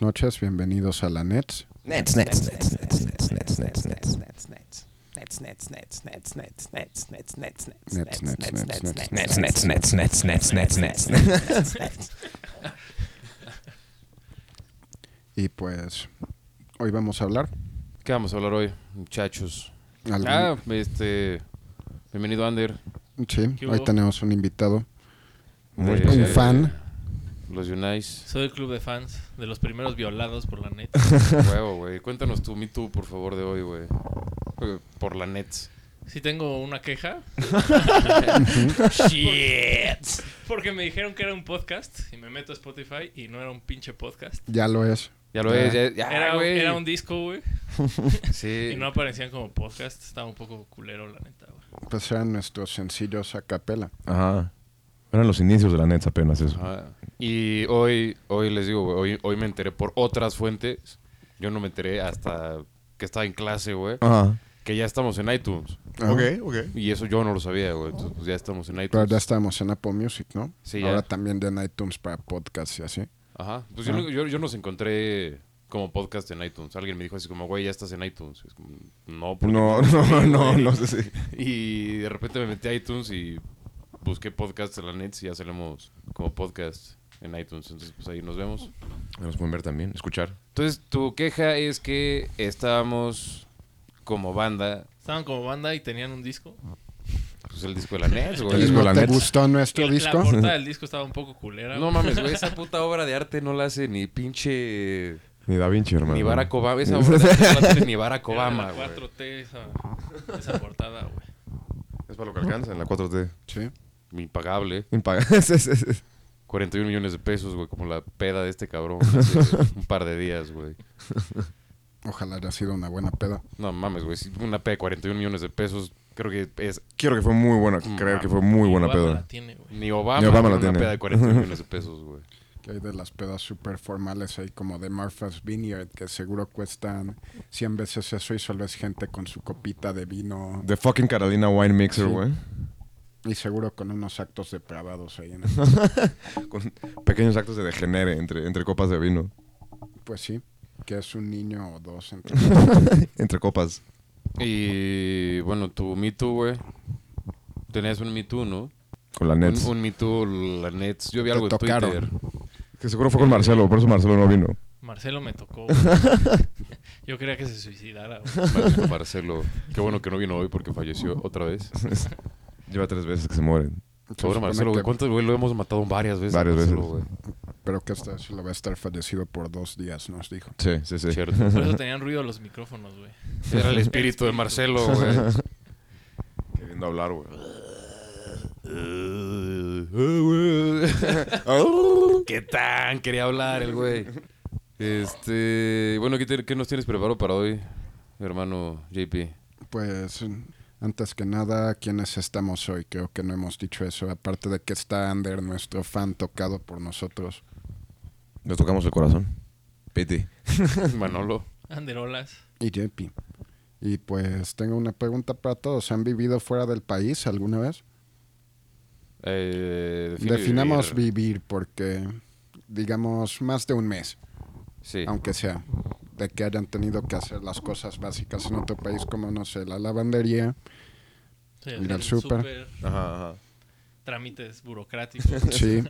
buenas noches, bienvenidos a la Nets. Nets, Nets, Nets, Nets, Nets, Nets, Nets, Nets. Nets, Nets. Nets, Nets, Nets, Nets, Nets, Nets, Nets, Nets, Nets, Nets, Nets, Nets, Nets, Nets, Nets, Nets, Nets, Nets, Nets, Nets. Nets. Y pues hoy vamos a hablar. ¿Qué vamos a hablar hoy, muchachos? Ah, este. Bienvenido, Ander. sí, ¿Qué hoy tenemos un invitado, un fan. Los Unais. Soy el club de fans de los primeros violados por la net. Huevo, güey. Cuéntanos tu Me Too, por favor, de hoy, güey. Eh, Por la Nets. Sí tengo una queja. Shit. Porque me dijeron que era un podcast y me meto a Spotify y no era un pinche podcast. Ya lo es. Ya lo Ya. es, ya, ya, Era, güey. era un disco, güey. Sí. Y no aparecían como podcast. Estaba un poco culero, la neta, güey. Pues eran nuestros sencillos a capela. Ajá. Eran los inicios de la Nets apenas eso. Ajá. Y hoy, hoy les digo, güey, hoy, hoy me enteré por otras fuentes. Yo no me enteré hasta que estaba en clase, güey. Ajá. Que ya estamos en iTunes. Ok, ok. Y eso yo no lo sabía, güey. Entonces, pues ya estamos en Pero iTunes. ya estamos en Apple Music, ¿no? Sí, Ahora ya. también ya en iTunes para podcasts y así. Ajá. Pues yo, Ah. no- yo, yo nos encontré como podcast en iTunes. Alguien me dijo así como, güey, ya estás en iTunes. Es como, no, porque No, no, no, güey". no sé si. Y de repente me metí a iTunes y busqué podcast en la net y ya salimos como podcast en iTunes. Entonces, pues ahí nos vemos. Nos pueden ver también, escuchar. Entonces, tu queja es que estábamos como banda, Estaban como banda y tenían un disco. pues el disco de la net, El güey. disco ¿No de la te Nets. gustó nuestro la disco? portada del disco estaba un poco culera. No güey. mames, güey, esa puta obra de arte no la hace ni pinche... Ni Da Vinci, hermano. Ni Barack Obama. Esa obra de arte no la hace ni Barack de Obama, la güey. 4T esa, esa portada, güey. Es para lo que alcanza en la 4T. Sí. Impagable. Impagable. Sí, sí, sí. 41 millones de pesos, güey, como la peda de este cabrón hace un par de días, güey. Ojalá haya sido una buena peda. No mames, güey, si una peda de 41 millones de pesos, creo que es Quiero que fue muy buena, creer que fue muy buena Obama peda. la tiene, güey. ni Obama, Ni Obama la tiene. una peda de 41 millones de pesos, güey. Que hay de las pedas súper formales ahí como de Martha's Vineyard, que seguro cuestan 100 veces eso y solo es gente con su copita de vino The fucking Carolina Wine Mixer, Sí. güey. Y seguro con unos actos depravados ahí en el... Con pequeños actos de degenere entre, entre copas de vino. Pues sí, que es un niño o dos. Entre... Entre copas. Y bueno, tu Me Too, güey. Tenías un Me Too, ¿no? Con la Nets. Un, un Me Too, la Nets. Yo vi algo en. Twitter. Que seguro fue con Marcelo, por eso Marcelo no vino. Marcelo me tocó. Yo quería que se suicidara, Marcelo. Qué bueno que no vino hoy porque falleció otra vez. Lleva tres veces que se mueren. Supone Marcelo, güey. ¿Cuántos, güey? Lo hemos matado varias veces. Varias Marcelo, veces. güey. Pero que esta vez lo va a estar fallecido por dos días, nos dijo. Sí, sí, sí. Cierto. Por eso tenían ruido los micrófonos, güey. Era el espíritu de Marcelo, güey. Queriendo hablar, güey. ¿Qué tan quería hablar el güey? Este, bueno, ¿qué, te- qué nos tienes preparado para hoy, hermano JP? Pues antes que nada, ¿quiénes estamos hoy? Creo que no hemos dicho eso. Aparte de que está Ander, nuestro fan tocado por nosotros. Le tocamos el corazón. Piti. Manolo. Anderolas. Y JP. Y pues tengo una pregunta para todos. ¿Han vivido fuera del país alguna vez? Eh, define Definamos vivir. vivir porque, digamos, más de un mes, Sí. aunque sea. De que hayan tenido que hacer las cosas básicas en otro país, como, no sé, la lavandería. Sí, Ir al súper. Ajá, ajá. Trámites burocráticos. Sí.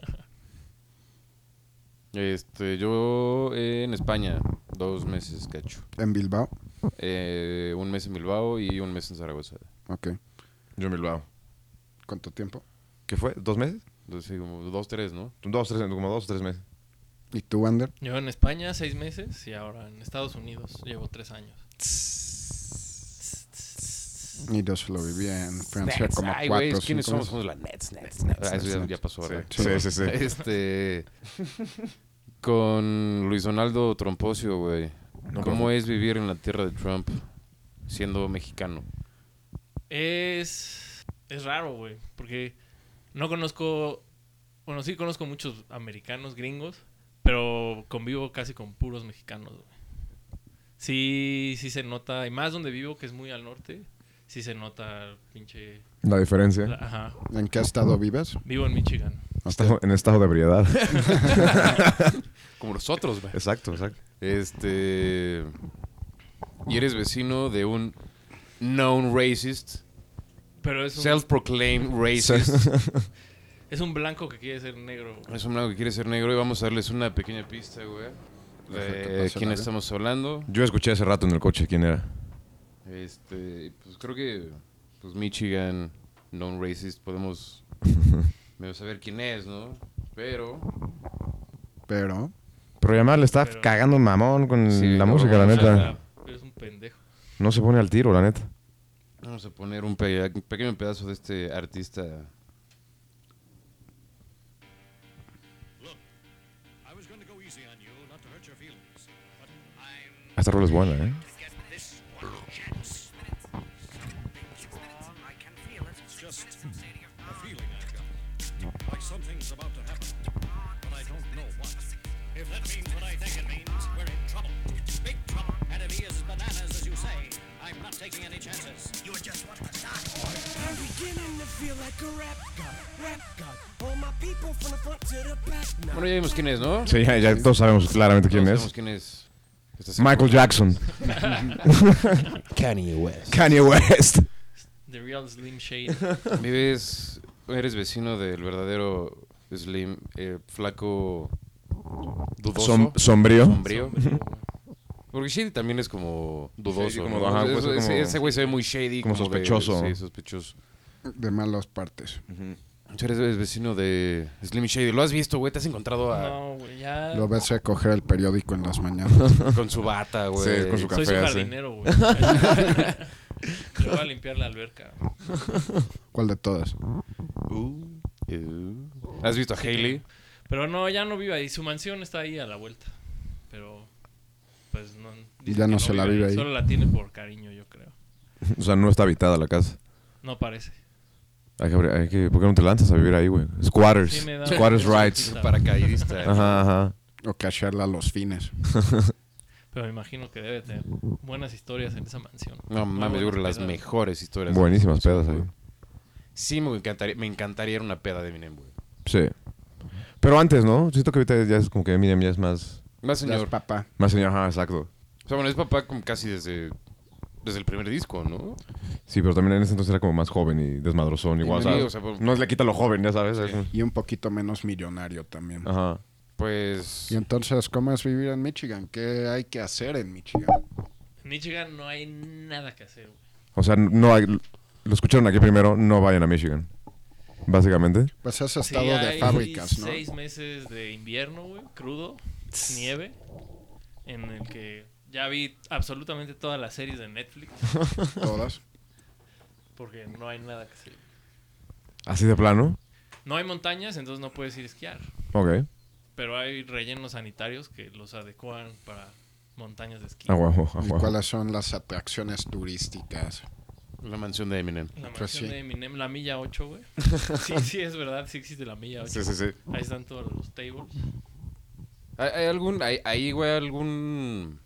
Este, yo eh, en España, dos meses, cacho. En Bilbao. Eh, un mes en Bilbao y un mes en Zaragoza. Ok. Yo en Bilbao. ¿Cuánto tiempo? ¿Qué fue? ¿Dos meses? Entonces, sí, como dos, tres, ¿no? Dos, tres, como dos o tres meses. ¿Y tú, Ander? Yo en España seis meses y ahora en Estados Unidos llevo tres años. Y yo solo vivía en Francia Nets. como Ay, cuatro o ¿quiénes cinco somos? Somos la Nets, Nets, Nets. Ah, eso ya, ya pasó, ¿verdad? Sí, sí, sí. Este. Con Luis Donaldo Trompocio, güey. No, ¿Cómo es vivir en la tierra de Trump siendo mexicano? Es, es raro, güey, porque no conozco, bueno, sí conozco muchos americanos, gringos, pero convivo casi con puros mexicanos, güey. Sí, sí se nota, y más donde vivo, que es muy al norte, sí se nota pinche... La diferencia. la- ajá, ¿En qué estado vives? vivo en Michigan. Estado- en estado de ebriedad. Como nosotros, güey. Exacto, exacto. Este. Y eres vecino de un known racist, Pero es un, self-proclaimed racist. es un blanco que quiere ser negro. güey. Es un blanco que quiere ser negro y vamos a darles una pequeña pista, güey. De quién estamos hablando. Yo escuché hace rato en el coche quién era. Este, pues creo que pues Michigan, known racist, podemos medio saber quién es, ¿no? Pero Pero, Pero además le está Pero- cagando mamón con Sí, la música, la neta. Eres un pendejo. No se pone al tiro, la neta. vamos a poner un, pe- un pequeño pedazo de este artista. Esta rola es buena, ¿eh? Bueno, ya vimos quién es, ¿no? Sí, ya, ya todos sabemos claramente quién Todos es. sabemos quién es. Este Michael Jackson. Kanye West. Kanye West. The Real Slim Shady. Vives, eres vecino del verdadero Slim, eh, flaco, dudoso. Som- sombrío. sombrío. Porque Shady también es como dudoso. Shady, como- ¿no? ajá, Es- puede ser es- como- ese güey se ve muy shady. como de- sospechoso. sí, sospechoso. de malas partes. Tú Eres, eres vecino de Slim Shady. ¿Lo has visto, güey? ¿Te has encontrado a- No, güey, ya. Lo ves a coger el periódico en las mañanas. con su bata, güey? Sí, con su Soy su café, jardinero, güey. Le voy a limpiar la alberca. ¿Cuál de todas? Uh, ¿Has visto a Hailey? Pero no, ya no vive ahí. Su mansión está ahí a la vuelta. Pero, pues no. dice Ya que no se la vive ahí. Solo la tiene por cariño, yo creo. O sea, no está habitada la casa. No parece. Hay que, hay que, ¿Por qué no te lanzas a vivir ahí, güey? Squatters. Sí, me da- Squatters rights. Paracaidista. Ajá, ajá. O cashearla a los fines. Pero me imagino que debe tener buenas historias en esa mansión. No mames, yo creo las mejores historias. Buenísimas pedas ahí. Sí, me encantaría, me encantaría ir a una peda de Eminem, güey. Sí. Pero antes, ¿no? Siento que ahorita ya es como que Eminem ya es más... Más señor. papá. Más señor, ajá, exacto. O sea, bueno, es papá como casi desde, desde el primer disco, ¿no? Sí, pero también en ese entonces era como más joven y desmadrozón igual. Sí, o sea, pues- no le quita lo joven, ya sabes. es como- Y un poquito menos millonario también. Ajá. Pues... Y entonces, ¿cómo es vivir en Michigan? ¿Qué hay que hacer en Michigan? En Michigan no hay nada que hacer, güey. O sea, no hay... Lo escucharon aquí primero, no vayan a Michigan. Básicamente. Pues es Sí, estado de hay fábricas, ¿no? seis meses de invierno, güey, crudo, nieve, en el que ya vi absolutamente todas las series de Netflix, Todas. porque no hay nada que hacer. Así de plano. No hay montañas, entonces no puedes ir a esquiar, Ok. pero hay rellenos sanitarios que los adecuan para montañas de esquí. A huevo, a ¿Y cuáles son las atracciones turísticas? La mansión de Eminem. La Pues mansión sí. de Eminem, la milla 8, güey. sí, sí, es verdad, sí existe la milla 8. sí, sí. Ahí están todos los tables. ¿Hay, hay algún, hay, ahí, güey, algún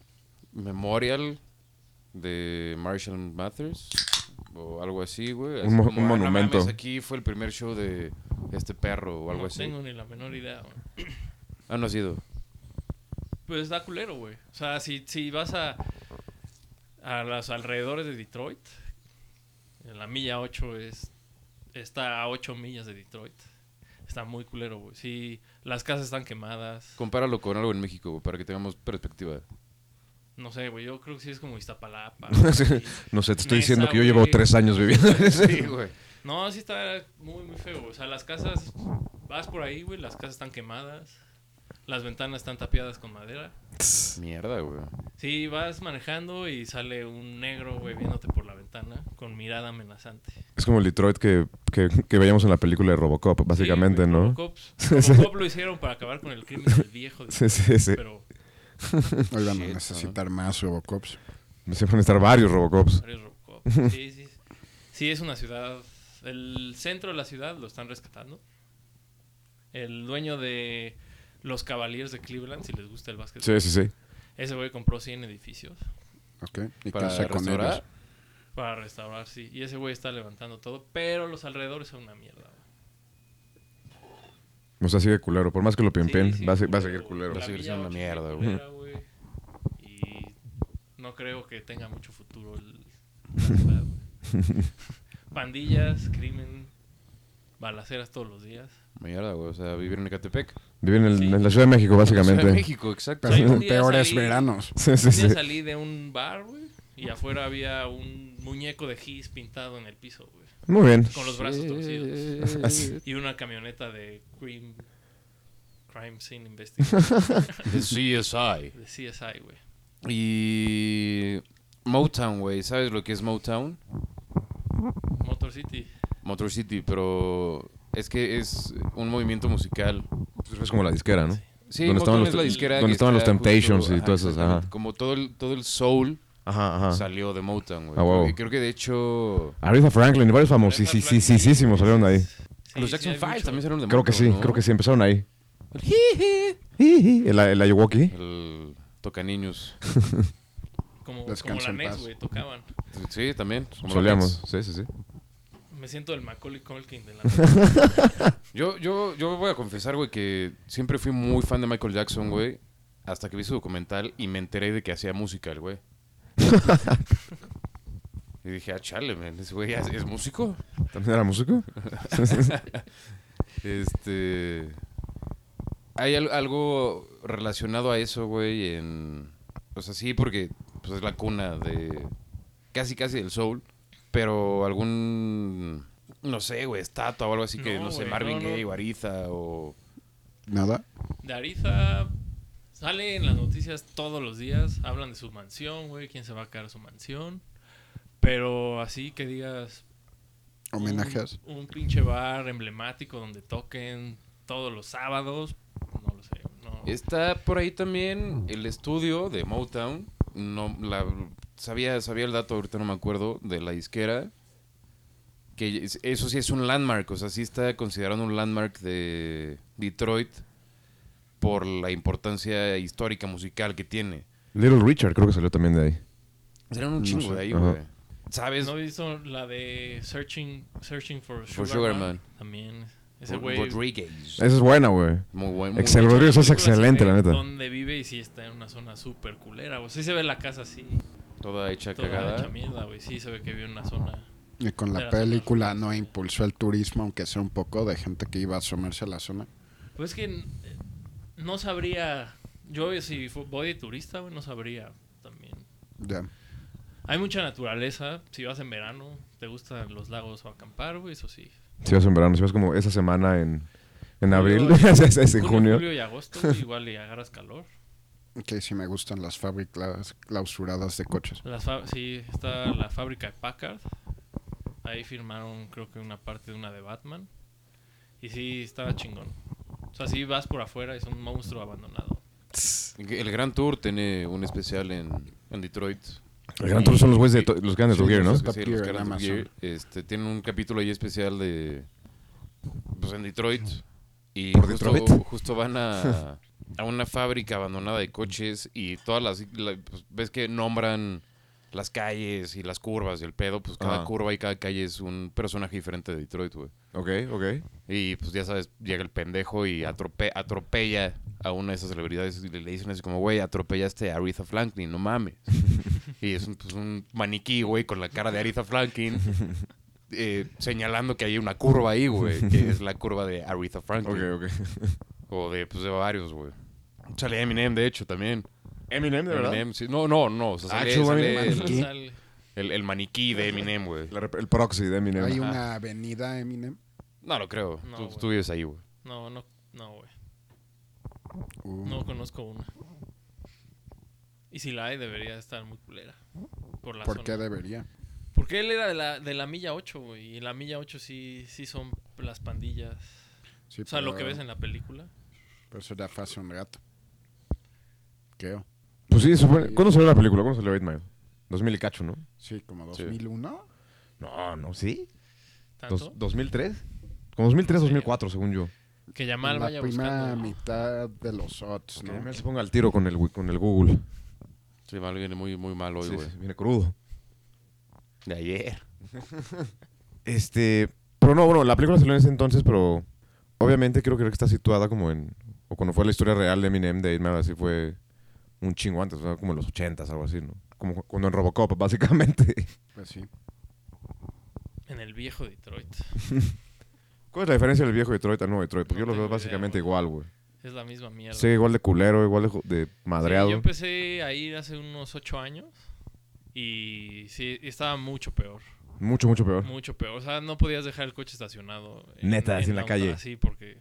memorial de Marshall Mathers? O algo así, güey. Así Un mo- como, un "Ah, no monumento". mames, aquí fue el primer show de este perro o algo no así. tengo ni la menor idea, güey. Ah, no ha sido. Pues da culero, güey. O sea, si, si vas a, a los alrededores de Detroit, en la milla 8 es, está a 8 millas de Detroit. Está muy culero, güey. Sí, las casas están quemadas. Compáralo con algo en México, güey, para que tengamos perspectiva. No sé, güey. Yo creo que sí es como Iztapalapa. Güey. No sé, te estoy diciendo que yo llevo güey. tres años viviendo en ese. Sí, güey. No, sí está muy, muy feo. O sea, las casas, vas por ahí, güey. Las casas están quemadas. Las ventanas están tapiadas con madera. Mierda, güey. Sí, vas manejando y sale un negro, güey, viéndote por la ventana con mirada amenazante. Es como el Detroit que, que, que veíamos en la película de Robocop, básicamente, Sí, güey, ¿no? Robocop, Robocop lo hicieron para acabar con el crimen del viejo. Sí, sí, sí. Pero Hoy van a necesitar más Robocops. Se van a estar varios Robocops. varios Robocop. Sí, sí. Sí, es una ciudad. El centro de la ciudad lo están rescatando. El dueño de los Cavaliers de Cleveland, si les gusta el básquet, Sí, sí, sí. ese güey compró 100 edificios ¿Ok? ¿Y Para con restaurar. ellos? para restaurar, sí. Y ese güey está levantando todo, pero los alrededores son una mierda. O sea, sigue culero. Por más que lo pimpeen, Sí, sí, va, va a culero, seguir culero. Va a seguir La siendo una mierda, güey. Y no creo que tenga mucho futuro el la. Pandillas, crimen, balaceras todos los días. Mierda, güey. O sea, vivir en Ecatepec. Vive en, el- Sí. en la Ciudad de México, Ciudad de básicamente. México, exacto. Pero Sí, un peores salí- veranos. Sí, sí, Un día sí. salí de un bar, güey, y afuera había un muñeco de Gis pintado en el piso, güey. Muy bien. Con los brazos torcidos. Así. Y una camioneta de Crime, Crime Scene Investigation. De CSI. de CSI, güey. Y. Motown, güey. ¿Sabes lo que es Motown? Motor City. Motor City, pero. Es que es un movimiento musical. Pues Es como la disquera, ¿no? Sí, Donde Motown estaban los es la disquera donde estaban los Temptations y ajá, todas esas, ajá. Como todo el, todo el soul Ajá, ajá. salió de Motown, güey. Ah. Creo- Creo que de hecho. Aretha Franklin y varios famosos. Sí, sí, sí, sí, sí, salieron de ahí. Los Jackson hay 5 mucho. también salieron de Creo que sí, ¿no? creo que sí, empezaron ahí. El, el Ayuwoki. El Toca Niños. Como, la NES, güey, tocaban. Sí, también. como Solíamos, sí, sí, sí. Me siento el Macaulay Culkin de la... Yo, yo, yo voy a confesar, güey, que siempre fui muy fan de Michael Jackson, güey. Hasta que vi su documental y me enteré de que hacía música el güey. y dije, ah, chale, man, ese güey es, es músico. ¿También era músico? Este. Hay al- algo relacionado a eso, güey, en. O sea, sí, porque pues, es la cuna de. Casi, casi del soul. Pero algún. No sé, güey, estatua o algo así que, No, no sé, güey, Marvin no, no. Gaye o Ariza o. Nada. De Ariza sale en las noticias todos los días. Hablan de su mansión, güey. Quién se va a quedar su mansión. Pero así que digas... un- Homenajes. Un, pinche bar emblemático donde toquen todos los sábados. No lo sé. No. Está por ahí también el estudio de Motown. No, la, sabía, sabía el dato, ahorita no me acuerdo, de la disquera. Que es- eso sí es un landmark, o sea, sí está considerado un landmark de Detroit por la importancia histórica musical que tiene. Little Richard creo que salió también de ahí. Serán un No chingo sé. de ahí, güey. ¿Sabes? ¿No he visto la de Searching, Searching for For Sugar, Sugar Man? Man. También. Ese güey... Rodriguez. Esa es buena, güey. Muy buen. muy Excel Rodríguez es excelente, la neta. Donde vive y sí está en una zona súper culera, güey. Sí se ve la casa así, Toda hecha toda cagada. hecha mierda, güey. Sí se ve que vive en una zona... Y con la la película zona. no impulsó el turismo, aunque sea un poco de gente que iba a asomarse a la zona. Pues es que eh, no sabría... Yo si voy de turista, güey, no sabría también. Ya. Hay mucha naturaleza. Si vas en verano, te gustan los lagos o acampar, güey, eso sí. Si vas en verano, si vas como esa semana en, en abril, es, es en junio. Julio y agosto, güey, igual y agarras calor. Que sí me gustan las fábricas clausuradas de coches. Las sí, está la fábrica de Packard. Ahí firmaron, creo que una parte de una de Batman. Y sí, estaba chingón. O sea, sí vas por afuera, es un monstruo abandonado. El Gran Tour tiene un especial en, en Detroit. El Gran Tour son los güeyes de los grandes Sí, Gear, ¿no? los- Sí, los Gear. Gear, este, tiene un capítulo ahí especial de. Pues en Detroit. Y ¿Por justo, Detroit? justo van a, a una fábrica abandonada de coches y todas las. la- pues, ves que nombran las calles y las curvas y el pedo. Pues cada Ajá. curva y cada calle es un personaje diferente de Detroit, güey. Ok, ok. Y pues ya sabes, llega el pendejo y atrope- atropella a una de esas celebridades y le, le dicen así como, güey, atropellaste a Aretha Franklin, no mames. y es un, pues, un maniquí, güey, con la cara de Aretha Franklin, eh, señalando que hay una curva ahí, güey, que es la curva de Aretha Franklin. Ok, ok. O de, pues, de varios, güey. Sale Eminem, de hecho, también. Eminem, Eminem, sí. No, no, no. O sea, sale, chulo, sale Eminem. el, ¿Maniquí? Sale- el- el maniquí de Eminem, güey. La rep- el proxy de Eminem. Hay Ajá. una avenida Eminem. No lo creo. No, tú, güey. tú vives ahí, güey. No, no, no, güey. Uh, No conozco una. Y si la hay, debería estar muy culera. Por la ¿Por zona. qué debería? Porque él era de la, de la milla 8, güey. Y en la milla 8 sí, sí son las pandillas. Sí, O sea, lo pero- que ves en la película. Pero eso ya fue hace un rato. Creo. Pues sí, supone- ¿cuándo salió la película? ¿Cuándo salió 8 Mile? 2000 y cacho, ¿no? Sí, como Sí. 2001. No, no, ¿sí? Tanto Dos- ¿2003? Como 2003, Sí. 2004, según yo. que Yamal la vaya primera buscando. mitad de los odds, Que ¿no? Yamal se ponga al tiro con el, wi- con el Google. Sí, mal viene muy, muy mal hoy, Sí, güey. sí, viene crudo. De ayer. Este. Pero no, bueno, la película salió en ese entonces, pero. obviamente creo que está situada como en... O cuando fue la historia real de Eminem, de 8 Mile, así fue un chingo antes, o sea, como en los 80s, algo así, ¿no? Como cuando en Robocop, básicamente. Pues sí. En el viejo Detroit. ¿Cuál es la diferencia del viejo Detroit al nuevo Detroit? Porque No yo los veo idea, básicamente igual, güey. Es la misma mierda. Sí, igual de culero, igual de, de Sí, madreado. yo empecé a ir hace unos ocho años y sí, estaba mucho peor. Mucho, mucho peor. Mucho peor. O sea, no podías dejar el coche estacionado. Neta, así en la auto calle. Así, porque...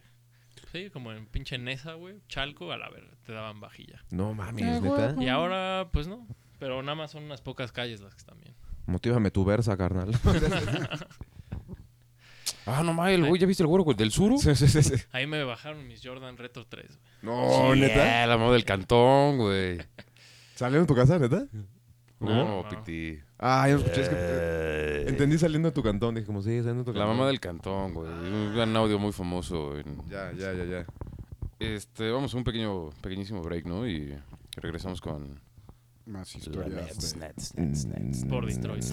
Sí, como en pinche Nesa, güey. Chalco, a la verga, te daban vajilla. No mames, neta. Y ahora, pues no. Pero nada más son unas pocas calles las que están bien. Motívame tu versa, carnal. Ah, no mames, el güey, ¿ya viste el güero güey, del suru? sí, sí, sí, sí. Ahí me bajaron mis Jordan Retro 3, güey. No, neta. Yeah, la mamá del cantón, güey. ¿Salió en tu casa, neta? No, no. piti. Ah, yo escuché. es que- entendí saliendo de tu cantón. Dije, como, sí, saliendo de tu La cantón. mamá del cantón, güey. Un gran audio muy famoso. en- Ya, ya, ya, ya. Este, vamos a un pequeño, pequeñísimo break, ¿no? Y regresamos con... Más historias. Mm. Por Detroit.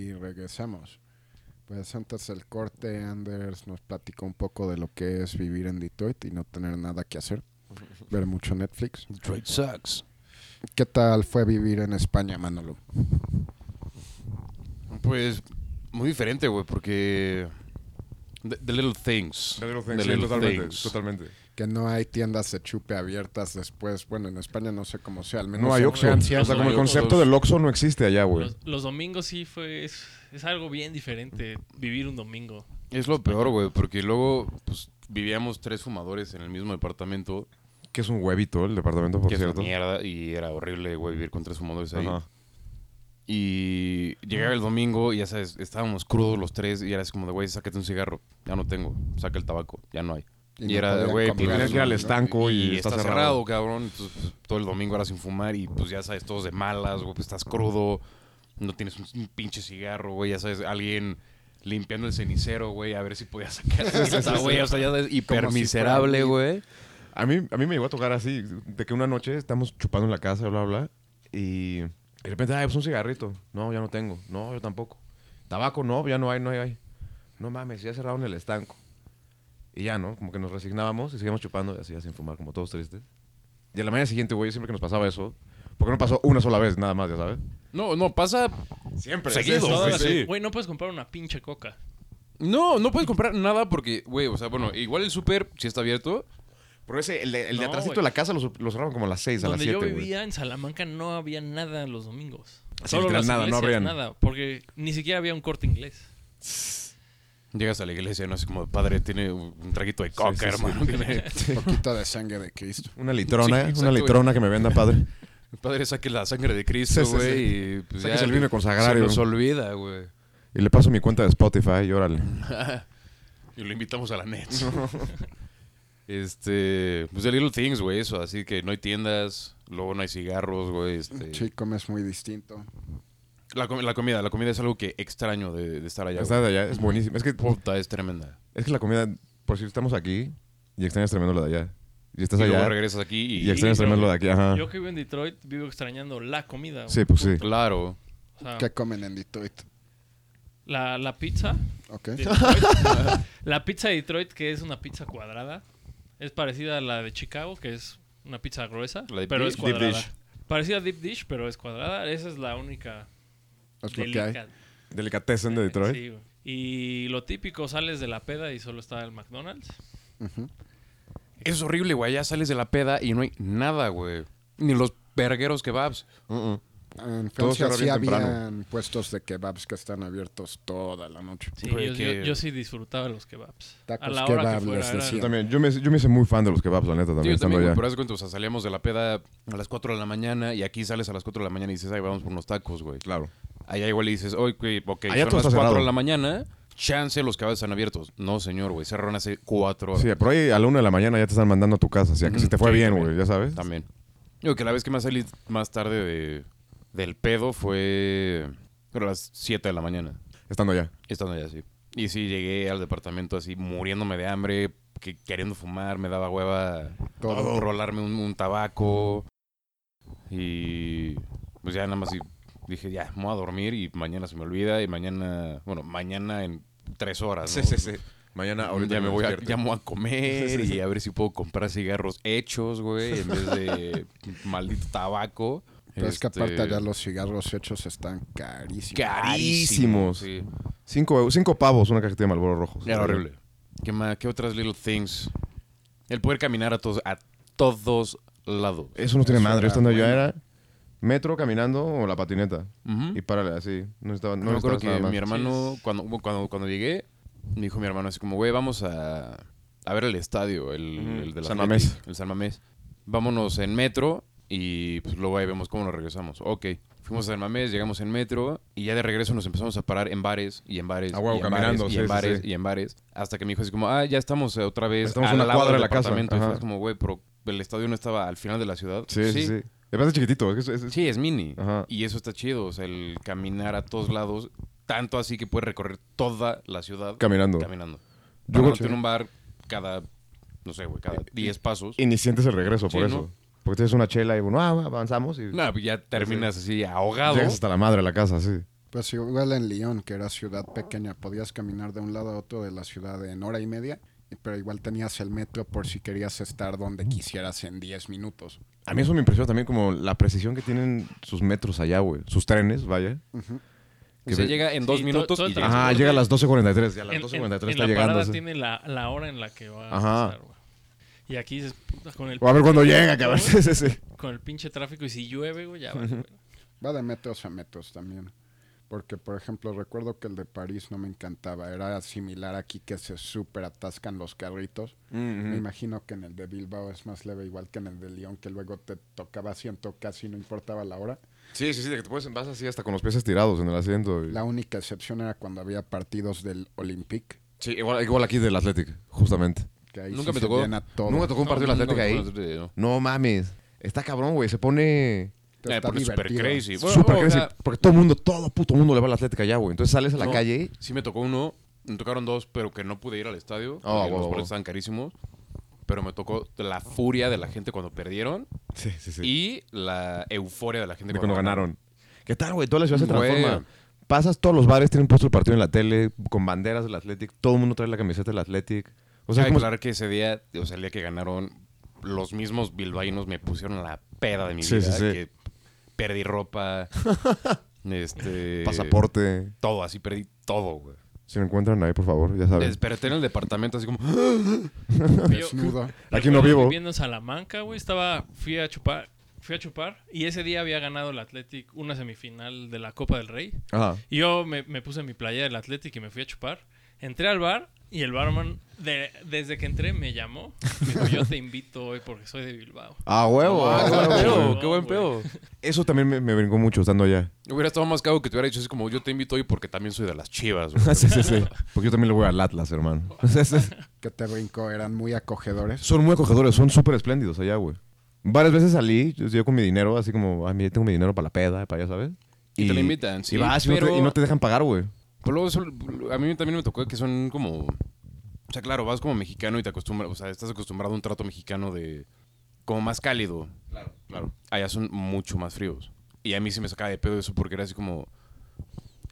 Y regresamos. Pues antes del corte, Anders nos platicó un poco de lo que es vivir en Detroit y no tener nada que hacer. Ver mucho Netflix. Detroit sucks. ¿Qué tal fue vivir en España, Manolo? Pues muy diferente, güey, porque... The, the little things. The little The things, sí, little totalmente, things. totalmente. Que no hay tiendas de chupe abiertas después. Bueno, en España no sé cómo sea, al menos No hay Oxxo. O sea, como el concepto del Oxxo no existe allá, güey. Los, los domingos sí fue... Es, es algo bien diferente vivir un domingo. Es lo peor, güey, porque luego pues, vivíamos tres fumadores en el mismo departamento, Que es un huevito el departamento, por que es una cierto. mierda, y era horrible, güey, vivir con tres fumadores ahí. Ajá. Y llegaba el domingo y ya sabes, estábamos crudos los tres y era así como de, güey, sácate un cigarro. Ya no tengo. Saca el tabaco. Ya no hay. Y era de, güey, pues, Tenía que ir al estanco y, y está, está cerrado. cerrado, cabrón. Entonces, pues, todo el domingo era sin fumar y pues ya sabes, todos de malas, güey, pues estás crudo, no tienes un, un pinche cigarro, güey, ya sabes, alguien limpiando el cenicero, güey, a ver si podía sacar esa, güey, o sea, ya sabes, hiper Como si güey. A mí, a mí me llegó a tocar así, de que una noche estamos chupando en la casa, bla, bla, y de repente, ay, pues un cigarrito. No, ya no tengo. No, yo tampoco. Tabaco, no, ya no hay, no hay. hay. No mames, ya cerraron el estanco. Y ya, ¿no? Como que nos resignábamos y seguíamos chupando y así, ya sin fumar, como todos tristes. Y a la mañana siguiente, güey, siempre que nos pasaba eso, porque no pasó una sola vez, nada más, ya sabes. No, no, pasa Siempre. Seguido, güey, sí. Güey, no puedes comprar una pinche coca. No, no puedes comprar nada porque, güey, o sea, bueno, igual el súper sí está abierto. Pero ese, el de, el de No, atrásito güey. de la casa lo, lo cerraron como a las 6, a las Donde 7, yo güey. vivía en Salamanca no había nada los domingos. Así, Solo literal, las nada, no abrían. nada. Porque ni siquiera había un corte inglés. Llegas a la iglesia, no es como, padre, tiene un traguito de coca, hermano. tiene- Un poquito de sangre de Cristo. Una litrona, ¿eh? exacto, una güey. litrona que me venda, padre. Padre, saque la sangre de Cristo, güey, y pues ya el vino se consagrario. nos olvida, güey. Y le paso mi cuenta de Spotify y órale. Y lo invitamos a la net. este, pues The Little Things, güey, eso, así que no hay tiendas, luego no hay cigarros, güey, este... Sí, comes muy distinto. La, comi- la comida, la comida es algo que extraño de, de estar allá. De allá, es buenísimo. Es que, Puta, es tremenda. es que la comida, por si estamos aquí y extrañas tremendo lo de allá. Y estás Y luego allá regresas aquí y... y extrañas tremendo lo de aquí, ajá. Yo que vivo en Detroit vivo extrañando la comida. Sí, pues sí. Claro. O sea, ¿Qué comen en Detroit? la, la pizza. ¿Ok? Detroit, la pizza de Detroit, que es una pizza cuadrada, es parecida a la de Chicago, que es una pizza gruesa, La de pero deep- es deep cuadrada. dish. Parecida a deep dish, pero es cuadrada. Esa es la única Es lo que hay. delica- Delicatessen de Detroit. Sí, güey. Y lo típico, sales de la peda y solo está el McDonald's. Ujú. Es horrible, güey. Ya sales de la peda y no hay nada, güey. Ni los vergueros kebabs. Uh-uh. En Francia cierra sí bien habían puestos de kebabs que están abiertos toda la noche. Sí, Güey, yo, que- yo- yo sí disfrutaba los kebabs. Tacos a la hora kebab que fuera. les era- decía. Yo también, yo me, yo me hice muy fan de los kebabs, la neta, Sí, también, yo estando también, güey, allá. pero haz de cuenta, o sea, salíamos de la peda a las 4 de la mañana y aquí sales a las 4 de la mañana y dices, ay, vamos por unos tacos, güey. Claro. Allá igual le dices, oye, güey, ok, Allá son las está 4 cerrado. de la mañana, chance los kebabs están abiertos. No, señor, güey, cerraron hace 4 horas. Sí, pero ahí a la una de la mañana ya te están mandando a tu casa. O sea, que si te fue Sí, bien, güey, ya sabes. También. Digo que la vez que más salí más tarde de, del pedo fue pero a las 7 de la mañana. Estando allá. Estando allá, sí. Y sí, llegué al departamento así muriéndome de hambre, que queriendo fumar, me daba hueva Todo. rolarme un, un tabaco. Y pues ya nada más y dije, ya, me voy a dormir y mañana se me olvida. Y mañana, bueno, mañana en tres horas. Sí, ¿no? sí, sí. Mañana, ahorita ya me voy a, ya me voy a comer y a ver si puedo comprar cigarros hechos, güey, en vez de maldito tabaco. Pero es que Este, aparte allá los cigarros hechos están carísimos. Carísimos. Sí. Cinco, cinco pavos una cajetilla de Malboro rojos. Era horrible. ¿Qué, más, ¿Qué otras little things? El poder caminar a todos, a todos lados. Eso no tiene Eso madre. era Estando yo era metro caminando o la patineta. Y párale así. No estaba no No me acuerdo necesitabas nada que más. mi hermano, cuando, cuando, cuando llegué, me dijo mi hermano así como, güey, vamos a, a ver el estadio, el, el de la San Mamés. El San Mamés. Vámonos en metro y pues luego ahí vemos cómo nos regresamos. Ok. Fuimos a San Mamés, llegamos en metro y ya de regreso nos empezamos a parar en bares y en bares A huevo, y en caminando, bares, y sí, en sí, bares sí. y en bares hasta que me dijo así como, ah, ya estamos eh, otra vez Estamos a una lado cuadra de la casa. Y fue como, güey, pero el estadio no estaba al final de la ciudad. Sí, sí, aparte es chiquitito. Es, Sí, es mini. Ajá. Y eso está chido, o sea, el caminar a todos lados, tanto así que puedes recorrer toda la ciudad Caminando. caminando. Yo creo- en un bar cada, no sé, güey, cada 10 pasos. Y ni sientes el regreso por Sí, eso. ¿no? Porque tienes una chela y bueno, ah, avanzamos y No, pues ya terminas así ahogado. llegas hasta la madre de la casa, sí. Pues igual en Lyon, que era ciudad pequeña, podías caminar de un lado a otro de la ciudad en hora y media, pero igual tenías el metro por si querías estar donde quisieras en 10 minutos. A mí eso me impresiona también como la precisión que tienen sus metros allá, güey. Sus trenes, vaya. O sea, llega en dos Sí, minutos to- todo y. Ajá, llega a las 12.43. Ya a las En, 12.43 en- en está la llegando. parada tiene la, la hora en la que va a Ajá. pasar, güey. Y aquí dices, puta, con el O a ver cuando llega, cabrón. tráfico, Sí, sí, sí. Con el pinche tráfico y si llueve, güey, ya va. güey. Va de metros a metros también. Porque, por ejemplo, recuerdo que el de París no me encantaba. Era similar aquí que se súper atascan los carritos. Me imagino que en el de Bilbao es más leve, igual que en el de Lyon, que luego te tocaba asiento casi no importaba la hora. Sí, sí, sí, de que te puedes vas así hasta con los pies estirados en el asiento. y- La única excepción era cuando había partidos del Olympique. Sí, igual, igual aquí del Athletic, justamente. Que ahí Nunca sí me tocó. llena todo. Nunca tocó un partido del Athletic no, ahí. no, no. No mames. Está cabrón, güey. Se pone Te Eh, está porque es super divertido. crazy. Bueno, súper o crazy. sea, porque todo el mundo, todo puto mundo le va al Athletic allá, güey. Entonces sales a la No. calle. Sí me tocó uno, me tocaron dos, pero que no pude ir al estadio. Oh, porque wow, los wow. boletos estaban carísimos. Pero me tocó la furia de la gente cuando perdieron Sí, sí, sí. y la euforia de la gente de cuando ganaron. ¿Qué tal, güey? Toda la ciudad se Güey. transforma. Pasas todos los bares, tienen puesto el partido en la tele, con banderas del Athletic. Todo el mundo trae la camiseta del Athletic. O O sea, sea, es como- aclarar que ese día, o sea, el día que ganaron, los mismos bilbaínos me pusieron la peda de mi Sí, vida. sí, sí. Que perdí ropa, este... pasaporte. Todo, así perdí todo, güey. Si me encuentran ahí, por favor, ya saben. Desperté en el departamento así como... Desnudo. Aquí no vivo. Viviendo en Salamanca, güey, estaba, fui a chupar, fui a chupar y ese día había ganado el Athletic una semifinal de la Copa del Rey. Ajá. Y yo me, me puse mi playa del Athletic y me fui a chupar. Entré al bar y el barman, de- desde que entré, me llamó. Me dijo, yo te invito hoy porque soy de Bilbao. Ah, huevo. Ah, ah, qué buen huevo. pedo, No, qué buen güey. pedo. Eso también me, me brincó mucho estando allá. Hubiera estado más cago que te hubiera dicho así como yo te invito hoy porque también soy de las chivas. güey". sí, sí, sí. Porque yo también le voy al Atlas, hermano. Que te brincó, eran muy acogedores. son muy acogedores, son súper espléndidos allá, güey. Varias veces salí, yo, yo con mi dinero, así como, ay, mira, tengo mi dinero para la peda, para allá, ¿sabes? Y te lo invitan, sí, Y vas y, no te, pero- y no te dejan pagar, güey. Pero luego eso- a mí también me tocó que son como... O sea, claro, vas como mexicano y te acostumbras, o sea, estás acostumbrado a un trato mexicano de... Como más cálido. Claro, claro. Allá son mucho más fríos. Y a mí se me sacaba de pedo eso porque era así como...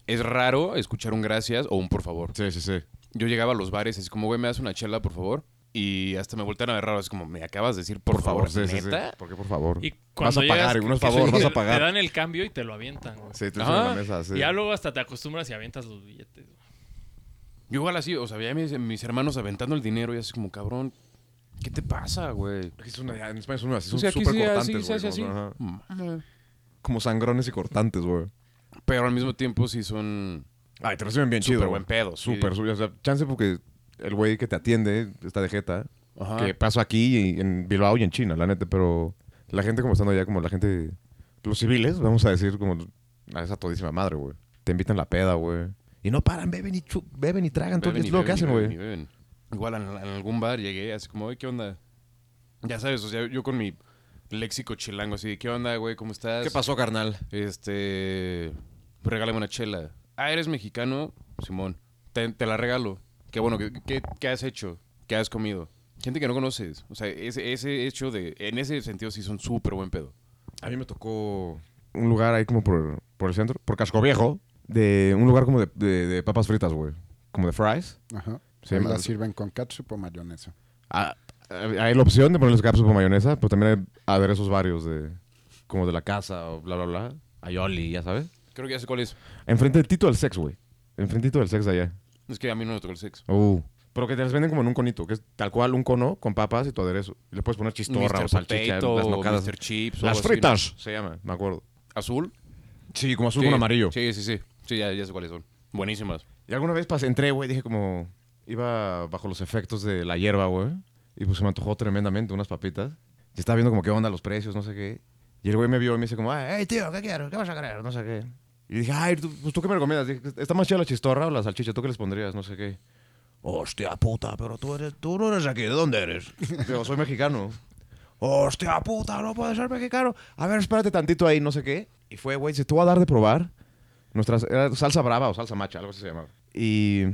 Es raro escuchar un gracias o un por favor. Sí, sí, sí. Yo llegaba a los bares así como, güey, ¿me das una chela, por favor? Y hasta me voltean a ver raro, así como, ¿me acabas de decir por, favor? sí, sí, sí. ¿Neta? ¿Por qué, por favor? Y vas a pagar, llegas, es que- favor, vas a pagar. Te dan el cambio y te lo avientan, güey. Sí, te la mesa, sí. Y ya luego hasta te acostumbras y avientas los billetes. güey. Yo igual así, o sea, veía a mis, mis hermanos aventando el dinero y así como, cabrón, ¿qué te pasa, güey? Son, en España son así, son O sea, súper sí, cortantes, se güey. Ajá. Mm. Como sangrones y cortantes, güey. Pero al mismo tiempo sí son Ay, te reciben bien súper chido. buen pedo. sí. Súper, súper. O sea, chance porque el güey que te atiende está de jeta. Ajá. Que pasó aquí y en Bilbao y en China, la neta. Pero la gente como estando allá, como la gente... Los civiles, vamos a decir, como a esa todísima madre, güey. Te invitan la peda, güey. Y no paran, beben y, chu- beben y tragan. todo es y lo que hacen, güey. Igual en, en algún bar llegué así como, oye, ¿qué onda? Ya sabes, o sea, yo con mi léxico chilango así, de, ¿qué onda, güey? ¿Cómo estás? ¿Qué pasó, carnal? Este, regálame una chela. Ah, ¿eres mexicano? Simón, te, te la regalo. Qué bueno, ¿qué, qué, qué has hecho? ¿Qué has comido? Gente que no conoces. O sea, ese, ese hecho de... En ese sentido sí son súper buen pedo. A mí me tocó un lugar ahí como por, por el centro, por Casco Viejo, de un lugar como de, de- de papas fritas, güey. Como de fries. Ajá. Sí, Ahí más- la sirven con ketchup o mayonesa. Ah, hay la opción de ponerles cápsulas con mayonesa, pero también hay aderezos varios de como de la casa o bla, bla, bla. Aioli, ya sabes. Creo que ya sé cuál es. Enfrente del Tito del Sex, güey. Enfrentito del Sex de allá. Es que a mí no me tocó el sexo. Uh. Pero que te las venden como en un conito, que es tal cual un cono con papas y tu aderezo. Y le puedes poner chistorra Mr. o salchicha, Potato, las nocadas. Mr. Chips. o Las algo así, fritas, se llama, me acuerdo. ¿Azul? Sí, como azul Sí, con amarillo. Sí, sí, sí. Sí, ya, ya sé cuáles son. Buenísimas. Y alguna vez pasé, entré, güey, dije como... Iba bajo los efectos de la hierba, güey. Y pues se me antojó tremendamente unas papitas. Y estaba viendo como qué onda los precios, no sé qué. Y el güey me vio y me dice como, hey, tío, ¿qué quieres? ¿Qué vas a querer? No sé qué. Y dije, ay, ¿tú, pues, ¿tú qué me recomiendas? Dije, ¿está más chida la chistorra o la salchicha? ¿Tú qué les pondrías? No sé qué. Hostia puta, pero tú, eres, tú no eres aquí. ¿De dónde eres? Digo, soy mexicano. Hostia puta, no puedes ser mexicano. A ver, espérate tantito ahí, no sé qué. Y fue, güey, se voy a dar de probar. Nuestra era salsa brava o salsa macha, algo así se llamaba. Y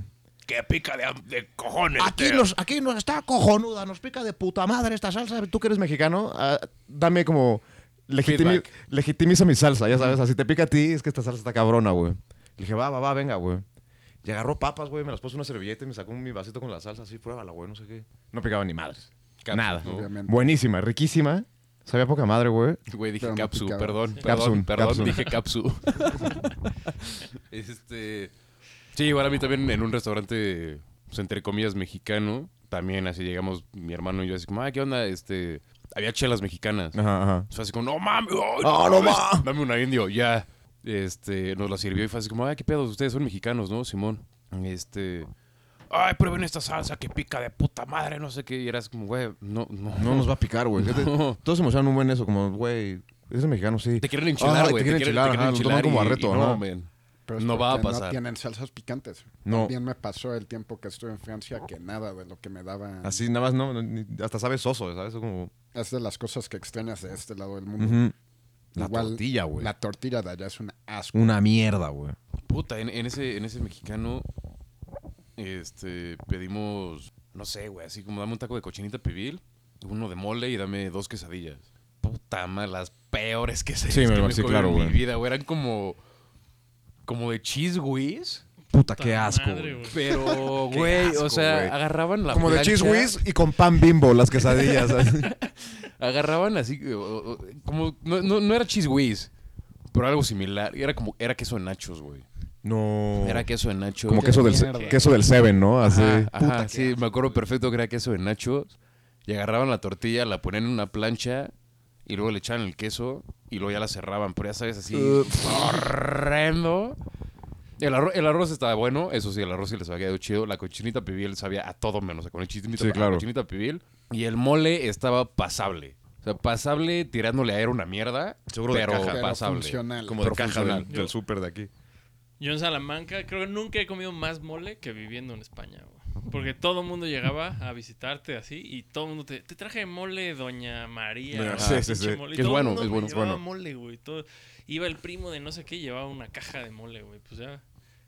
¡Qué pica de, de cojones! Aquí nos, aquí nos está cojonuda, nos pica de puta madre esta salsa. Tú que eres mexicano, ah, dame como. Legitimi- Feedback. legitimiza mi salsa, ya sabes. Así te pica a ti, es que esta salsa está cabrona, güey. Le dije, va, va, va, venga, güey. Y agarró papas, güey, me las puso en una servilleta y me sacó mi vasito con la salsa, así, pruébala, güey, no sé qué. No picaba ni madres. Capsu, Nada. ¿no? Obviamente. Buenísima, riquísima. Sabía poca madre, güey. Güey, dije Pero no capsu, picaba. perdón, perdón, Capsun, perdón, capsun. dije capsu. este, sí, igual a mí también en un restaurante, pues, entre comillas, mexicano, también así llegamos, mi hermano y yo así como, ah, ¿qué onda? Este, había chelas mexicanas. Ajá, ajá. Fue así como, no mames, ay, Ah, no mames, ma. dame una indio, ya. Este, nos la sirvió y fue así como, ay, qué pedo, ustedes son mexicanos, ¿no, Simón? Este, ay, prueben esta salsa que pica de puta madre, no sé qué. Y eras como, güey, no, no. No nos va a picar, güey. No. Todos se emocionan un buen eso, como, güey, eres mexicano, sí. Te quieren enchilar, güey. te quieren enchilar, ajá, lo toman como y- a reto, y no, man. Pero No va a pasar. No tienen salsas picantes. No. También me pasó el tiempo que estuve en Francia que nada de lo que me daba. Así, nada más, no, hasta sabes soso, ¿sabes? Como... Es de las cosas que extrañas de este lado del mundo. La Igual, tortilla, güey. La tortilla de allá es un asco. Una mierda, güey. Puta, en, en ese, en ese mexicano, este, pedimos, no sé, güey, así como dame un taco de cochinita pibil, uno de mole y dame dos quesadillas. Puta madre, las peores quesadillas Sí, me que me sí, comí claro, en mi vida, güey. Eran como, como de cheese whiz. Puta, qué asco. madre, güey. güey. Pero, güey, asco, o sea, güey. agarraban la Como de cheese whiz y con pan bimbo las quesadillas. Agarraban así, como, no, no, no era cheese whiz, pero algo similar. Era como, era queso de nachos, güey. no. Era queso de nachos. como queso del, mierda. queso del Seven, ¿no? Así. Ajá, ajá, Puta, sí, me acuerdo perfecto que era queso de nachos. Y agarraban la tortilla, la ponían en una plancha y luego le echaban el queso y luego ya la cerraban. Pero ya sabes, así Uh. horrendo. El arroz, el arroz estaba bueno, eso sí, el arroz sí les había quedado chido. La cochinita pibil sabía a todo menos, con el chismito, Sí, a claro. cochinita pibil. Y el mole estaba pasable. O sea, pasable tirándole a era una mierda, Seguro de pero caja. Pero pasable. funcional. Como de Pero caja funcional. del, del súper de aquí. Yo en Salamanca creo que nunca he comido más mole que viviendo en España, güey. Porque todo el mundo llegaba a visitarte así y todo el mundo te, te traje mole, doña María. Sí, sí, pinche sí. mole. Que es bueno, es bueno, llevaba bueno. mole, güey. Todo. Iba el primo de no sé qué, llevaba una caja de mole, güey. Pues ya.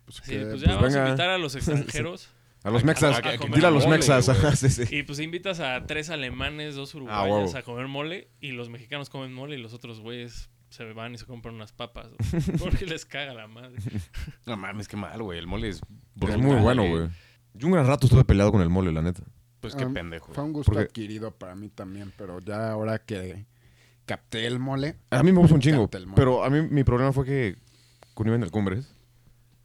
Pues que- pues ya pues vamos venga. a invitar a los extranjeros. A los mexas. Dile a los mexas. sí, sí. Y pues invitas a tres alemanes, dos Ah, uruguayos a comer mole y los mexicanos comen mole y los otros güeyes se van y se compran unas papas. Porque les caga la madre. No mames, qué mal, güey. El mole es Es brutal, muy bueno, güey. Yo un gran rato estuve peleado con el mole, la neta. Pues qué Um, pendejo. Fue un gusto Porque- adquirido para mí también, pero ya ahora que capté el mole. A mí me gusta un chingo. Pero a mí mi problema fue que cuando iba en el Cumbres,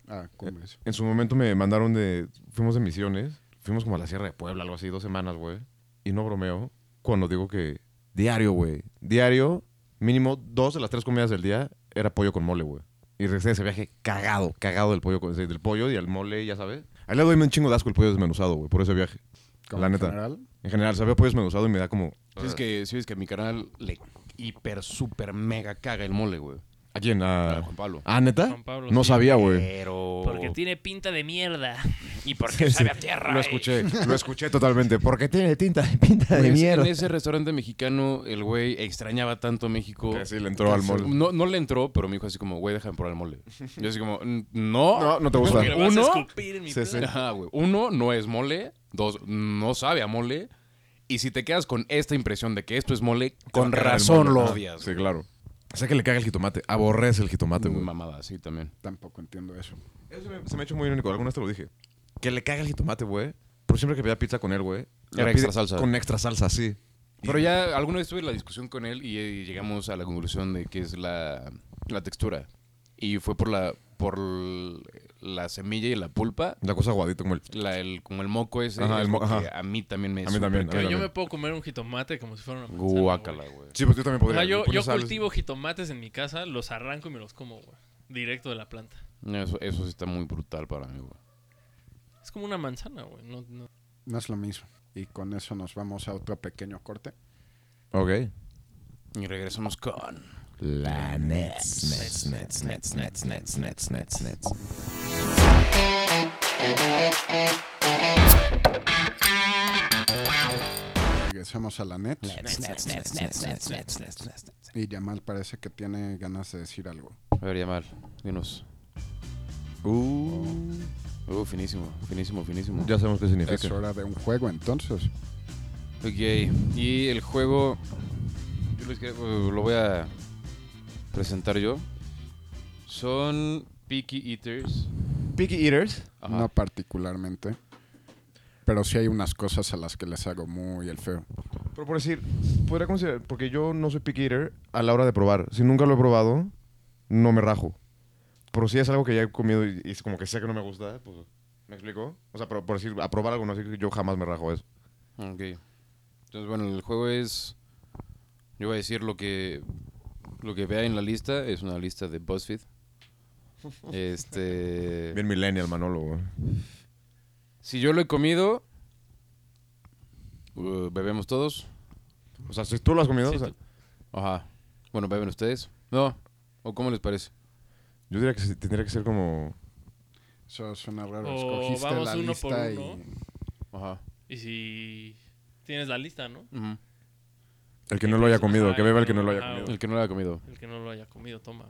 Ah, cumbres. en su momento me mandaron de... Fuimos de misiones. Fuimos como a la Sierra de Puebla, algo así, dos semanas, güey. Y no bromeo cuando digo que diario, güey. Diario, mínimo dos de las tres comidas del día era pollo con mole, güey. Y regresé de ese viaje cagado, cagado del pollo, con- del pollo y el mole, ya sabes. Ahí le doy un chingo de asco el pollo desmenuzado, güey, por ese viaje. La en neta. general, En general, sabía pollo desmenuzado y me da como... Si es que, si es que a mi canal le hiper, super, mega caga el mole, güey. ¿A quién? A ¿A, Juan Pablo. ¿Ah, neta? Juan Pablo, no sí. sabía, güey. Pero... Porque tiene pinta de mierda. Y porque Sí, sabe a tierra. Lo eh. escuché, lo escuché totalmente. Porque tiene tinta, pinta de mierda. En ese restaurante mexicano, el güey extrañaba tanto México. Que sí, le entró al mole. No, no le entró, pero me dijo así como, güey, déjame probar el mole. Yo así como, "N- no. No, no te gusta. Vas a Uno, escupir en mi. Ajá. Uno, no es mole. Dos, no sabe a mole. Y si te quedas con esta impresión de que esto es mole, con razón mole. lo Ah, odias. Sí, claro. O sea que le caga el jitomate. Aborrece el jitomate, güey. Mamada, sí, también. Tampoco entiendo eso. Eso se me, se me ha hecho muy único. Alguna vez te lo dije. Que le caga el jitomate, güey. Pero siempre que pedía pizza con él, güey. Era extra salsa. Con extra salsa, sí. Pero ya alguna vez tuve la discusión con él y, eh, llegamos a la conclusión de que es la, la textura. Y fue por la por la semilla y la pulpa. La cosa aguadita como el... La, el, como el moco ese. Ajá, es el mo- ajá. a mí también me A mí también, a mí Pero yo también. me puedo comer un jitomate como si fuera una manzana, Guácala, güey. Sí, pues yo también O podría. sea, yo, cultivo jitomates en mi casa, los arranco y me los como, güey. Directo de la planta. Eso, eso sí está muy brutal para mí, güey. Es como una manzana, güey. No, no. No es lo mismo. Y con eso nos vamos a otro pequeño corte. Ok. Y regresamos con... La Nets, Nets, Nets, Nets, Nets, Nets, Nets, Nets, Nets. Regresamos a la net. Y Yamal parece que tiene ganas de decir algo. A ver, Yamal, dinos. Uh, Uh, finísimo, finísimo, finísimo. ya sabemos qué Es significa. hora de un juego entonces. Ok, y el juego... Yo les quiero- uh, lo voy a presentar yo. Son Picky Eaters. Picky Eaters. Ajá. No particularmente. Pero sí hay unas cosas a las que les hago muy el feo. Pero por decir, podría considerar, porque yo no soy picky eater a la hora de probar. Si nunca lo he probado, no me rajo. Pero si es algo que ya he comido y, y es como que sé que no me gusta, pues, ¿me explico? O sea, pero por decir, a probar algo, no sé, yo jamás me rajo eso. Ok. Entonces, bueno, el juego es... Yo voy a decir lo que... Lo que vea en la lista es una lista de BuzzFeed. Este... Bien millennial, Manolo, güey. Si yo lo he comido... uh, ¿Bebemos todos? O sea, si tú lo has comido, Sí, o sea, tú- Ajá. Bueno, ¿beben ustedes? No. ¿O cómo les parece? yo diría que sí, tendría que ser como... Eso suena raro. O Escogiste vamos la uno por lista y... uno. Ajá. Y si tienes la lista, ¿no? Ujú. El que no lo haya comido, el que beba el que no lo haya ajá, comido. El que no lo haya comido. El que no lo haya comido, toma.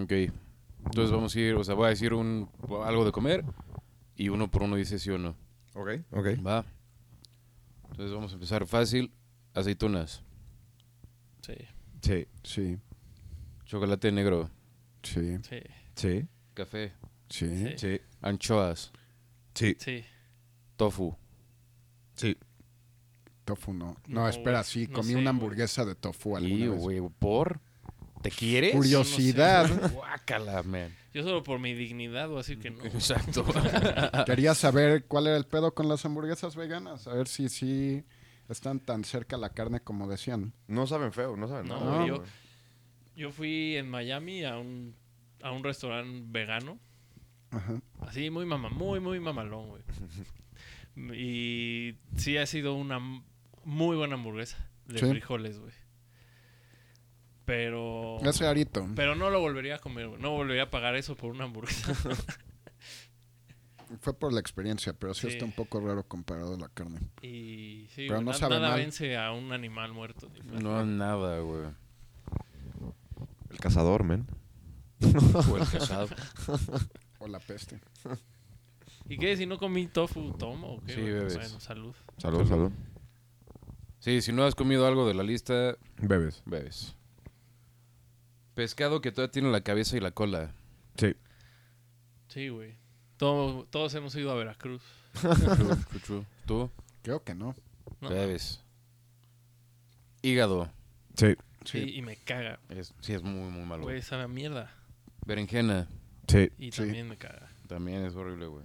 Ok. Entonces vamos a ir, o sea, voy a decir un, algo de comer y uno por uno dice sí o no. Ok, ok. Va. Entonces vamos a empezar fácil. Aceitunas, Sí, Sí, Sí, chocolate negro, sí, sí, sí, café, sí. Sí. sí, anchoas, sí, sí. tofu, sí. Tofu no. No, No, espera, güey. sí. No Comí sé, una güey. hamburguesa de tofu alguna y vez. güey, ¿por? ¿Te quieres? Curiosidad. Guácala, man. Yo solo por mi dignidad o así que no. Exacto. Quería saber cuál era el pedo con las hamburguesas veganas. A ver si sí están tan cerca la carne como decían. No saben feo, no saben No, nada, güey, yo- fui en Miami a un, a un restaurante vegano. Ajá. Así, muy mamá, muy, muy mamalón, güey. y sí ha sido una muy buena hamburguesa de Sí. frijoles, güey. Pero... Es rarito. Pero no lo volvería a comer, güey. No volvería a pagar eso por una hamburguesa. Fue por la experiencia, pero sí, Sí. está un poco raro comparado a la carne. y sí, Pero no sabe nada mal. vence a un animal muerto. No, nada, güey. El cazador, men. O el casado. O la peste. ¿Y qué? Si no comí tofu, ¿tomo o qué? Sí, bebes. Bueno, salud. Salud, salud. Sí, si no has comido algo de la lista, Bebes. bebes. Pescado que todavía tiene la cabeza y la cola. Sí. Sí, güey. Todo- todos hemos ido a Veracruz. ¿Tú? Creo que no. No, Bebes. Hígado. Sí. Sí, y me caga. Es, sí, es muy, muy malo. Güey, sabe a mierda. Berenjena. Sí. Y Sí. también me caga. También es horrible, güey.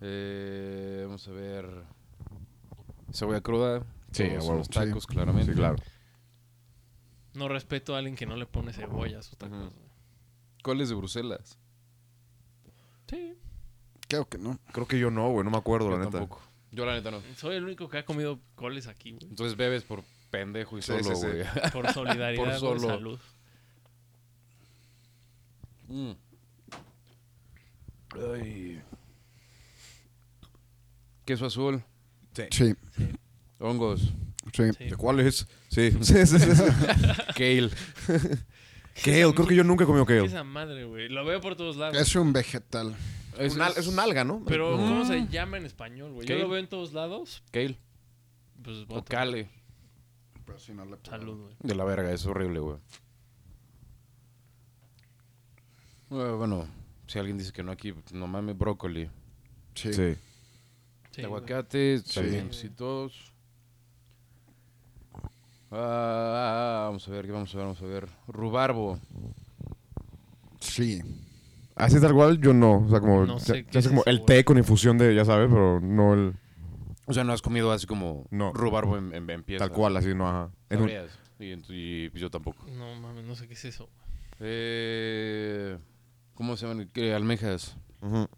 Eh, vamos a ver. Cebolla cruda. Sí, Todos a son huevo. los tacos, claramente. Sí, claro. No respeto a alguien que no le pone cebolla a sus tacos. Güey. Coles de Bruselas. Sí. Creo que no. Creo que yo no, güey. No me acuerdo, Yo la neta. tampoco. Yo la neta no. Soy el único que ha comido coles aquí, güey. Entonces bebes por pendejo y Sí, solo, sí, sí. güey. Por solidaridad, Por por solo. salud. Mm. Ay. Queso azul. Sí, Hongos. Sí. Sí. ¿De cuál es? Sí. sí, sí, sí, sí. Kale. Kale. Creo que yo nunca he comido ¿Qué kale. esa madre, güey? Lo veo por todos lados. Es un vegetal. Es, un al- es un alga, ¿no? Pero, ¿cómo se llama en español, güey? Yo ¿Qué? lo veo en todos lados. Kale. pues O cale. Pero si no le puedo. Salud, güey. De la verga, es horrible, güey. Bueno, si alguien dice que no aquí, pues, no mames, brócoli. Sí. Sí. Sí, aguacate, Sí. también, sí, todos. Ah, vamos a ver, ¿qué vamos a ver? Vamos a ver. Rubarbo. Sí. Así tal cual, yo no. O sea, como, No ya- sé ya qué sé es como eso, el güey. té con infusión de, ya sabes, pero no el O sea, no has comido así como No. rubarbo en, en, en pieza. tal cual, así, no, ajá. En un- Sabrías. Y, ent- y, pues yo tampoco. No mames, no sé qué es eso. Eh, ¿Cómo se llaman? ¿Qué? Almejas. Ujú.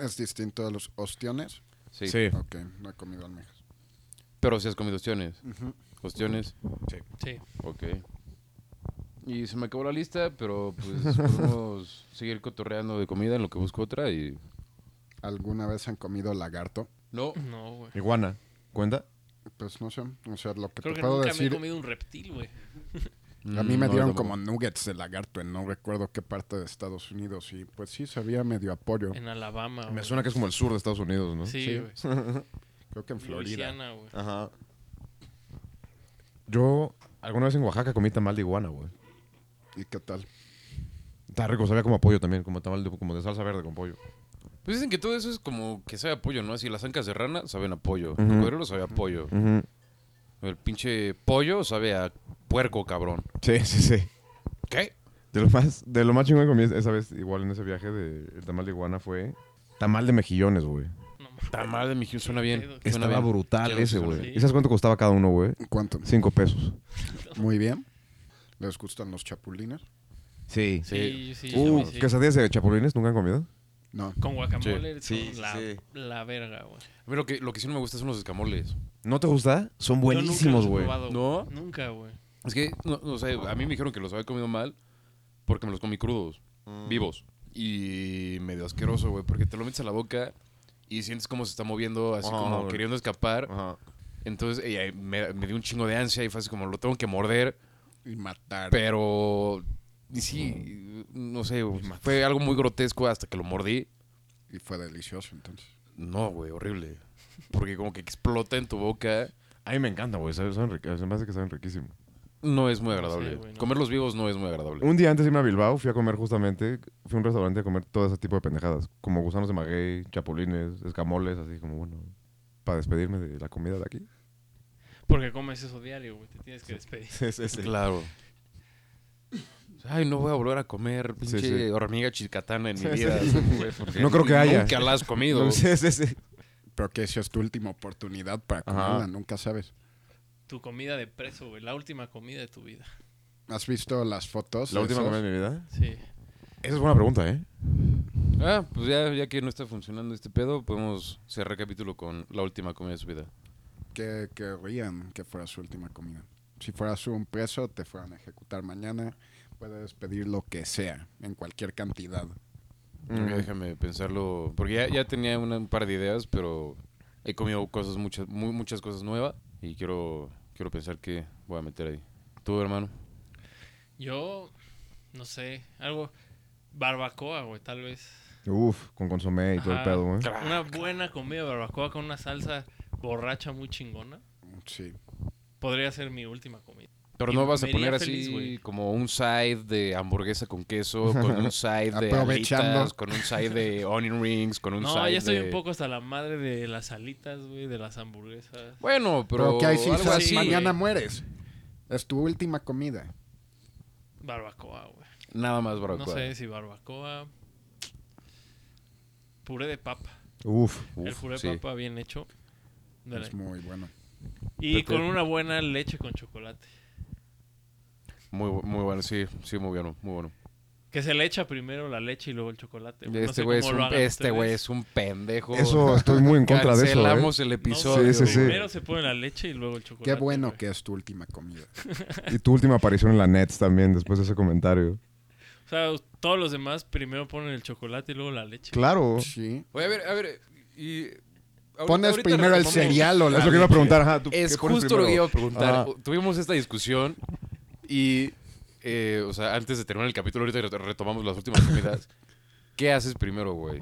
Es distinto a los ostiones. Sí. Sí. Ok, no he comido almejas. Pero si has comido ostiones. Ujú. Ostiones. Sí. Ok. Y se me acabó la lista, pero pues podemos seguir cotorreando de comida en lo que busco otra y... ¿Alguna vez han comido lagarto? No. No, güey. Iguana. ¿Cuenta? Pues no sé. O sea, lo que Creo te que puedo nunca me decir. he comido un reptil, güey. A mí me No, dieron como nuggets de lagarto en no recuerdo qué parte de Estados Unidos y pues sí sabía medio apoyo. En Alabama, Me güey. suena que es como el sur de Estados Unidos, ¿no? Sí, Sí. güey. Creo que en Florida. Luisiana, güey. Ajá. Yo alguna vez en Oaxaca comí tamal de iguana, güey. ¿Y qué tal? Está rico, sabía como a pollo también, como tamal de, como de salsa verde con pollo. Pues dicen que todo eso es como que sabe a pollo, ¿no? Así las ancas de rana saben a pollo. El cocodrilo sabe a pollo. Ujú. El pinche pollo sabe a puerco, cabrón. Sí, sí, sí. ¿Qué? De lo más, de lo más chingón que comí esa vez, igual en ese viaje de el tamal de iguana fue tamal de mejillones, güey. No mames. Tamal de mijín suena bien. Suena Estaba bien. brutal ese, güey. ¿Y sabes cuánto costaba cada uno, güey? ¿Cuánto? Cinco pesos. Muy bien. ¿Les gustan los chapulines? Sí. Sí, sí, Uh, sí. quesadillas de chapulines, ¿nunca han comido? No. Con guacamole Sí, son sí, la, sí. la verga, güey. A mí lo que, lo que sí no me gusta son los escamoles. ¿No te gusta? Son buenísimos, güey. ¿No? Nunca, güey. Es que, no, no sé, a mí me dijeron que los había comido mal porque me los comí crudos, vivos. Y medio asqueroso, güey, porque te lo metes a la boca y sientes cómo se está moviendo, así Ajá, como queriendo escapar. Ajá. Entonces y ahí me, me dio un chingo de ansia y fue así como lo tengo que morder, Y matar. pero y sí, no sé, fue algo muy grotesco hasta que lo mordí. Y fue delicioso entonces. No, güey, horrible. Porque como que explota en tu boca. A mí me encanta, güey. Saben, saben riqui- se me hace que saben riquísimo. No es muy agradable. güey, no. Comerlos vivos no es muy agradable. Un día antes de irme a Bilbao, fui a comer justamente, fui a un restaurante a comer todo ese tipo de pendejadas, como gusanos de maguey, chapulines, escamoles, así como bueno, para despedirme de la comida de aquí. Porque comes eso diario, güey. Te tienes que despedir. Sí, sí, sí. Claro. Ay, no voy a volver a comer pinche Sí, sí. hormiga chicatana en mi Sí, vida. sí. güey, porque No creo que haya. Nunca la has comido. Sí, sí, sí. Pero que esa es tu última oportunidad para Ajá. comerla, nunca sabes. Tu comida de preso, güey. La última comida de tu vida. ¿Has visto las fotos? ¿La última comida de mi vida? Sí. Esa es buena pregunta, ¿eh? Ah, pues ya, ya que no está funcionando este pedo, podemos cerrar capítulo con la última comida de su vida. ¿Qué querrían que fuera su última comida? Si fueras un preso, te fueran a ejecutar mañana. Puedes pedir lo que sea, en cualquier cantidad. Mí Déjame pensarlo, porque ya, ya tenía una- un par de ideas, pero he comido cosas, muchas, muy, muchas cosas nuevas y quiero, quiero pensar que voy a meter ahí. ¿Tú, hermano? Yo, no sé, algo. Barbacoa, güey, tal vez. Uf, con consomé y todo el pedo, güey. Una buena comida de barbacoa con una salsa borracha muy chingona. Sí. Podría ser mi última comida. Pero no vas a poner feliz, así güey. como un side de hamburguesa con queso, con un side de Aprovechando. alitas, con un side de onion rings, con un No, side ya estoy de... un poco hasta la madre de las alitas, güey, de las hamburguesas. Bueno, pero, Pero, que hay si algo sabes, así, mañana mueres. Es tu última comida. Barbacoa, güey. Nada más No barbacoa. sé si barbacoa. Puré de papa. Uf. el Uf, puré sí. de papa bien hecho. Dale. Es muy bueno. Y con una buena leche con chocolate. Muy, muy bueno, sí, sí, muy bueno, muy bueno. Que se le echa primero la leche y luego el chocolate. güey. No Este sé güey es, un, este güey es un pendejo. Eso, estoy muy en contra de eso, ¿eh? Cancelamos el No, episodio. Sí, sí, sí. Primero se pone la leche y luego el chocolate. Qué bueno güey. que es tu última comida. Y tu última aparición en la Nets también, después de ese comentario. O sea, todos los demás primero ponen el chocolate y luego la leche. Claro. Sí. Oye, a ver, a ver. Y Pones primero el cereal o la Es lo que iba a leche. preguntar, ajá. ¿tú Es justo lo que iba a preguntar. Ajá. Tuvimos esta discusión y, eh, o sea, antes de terminar el capítulo, ahorita ret- retomamos las últimas comidas. ¿Qué haces primero, güey?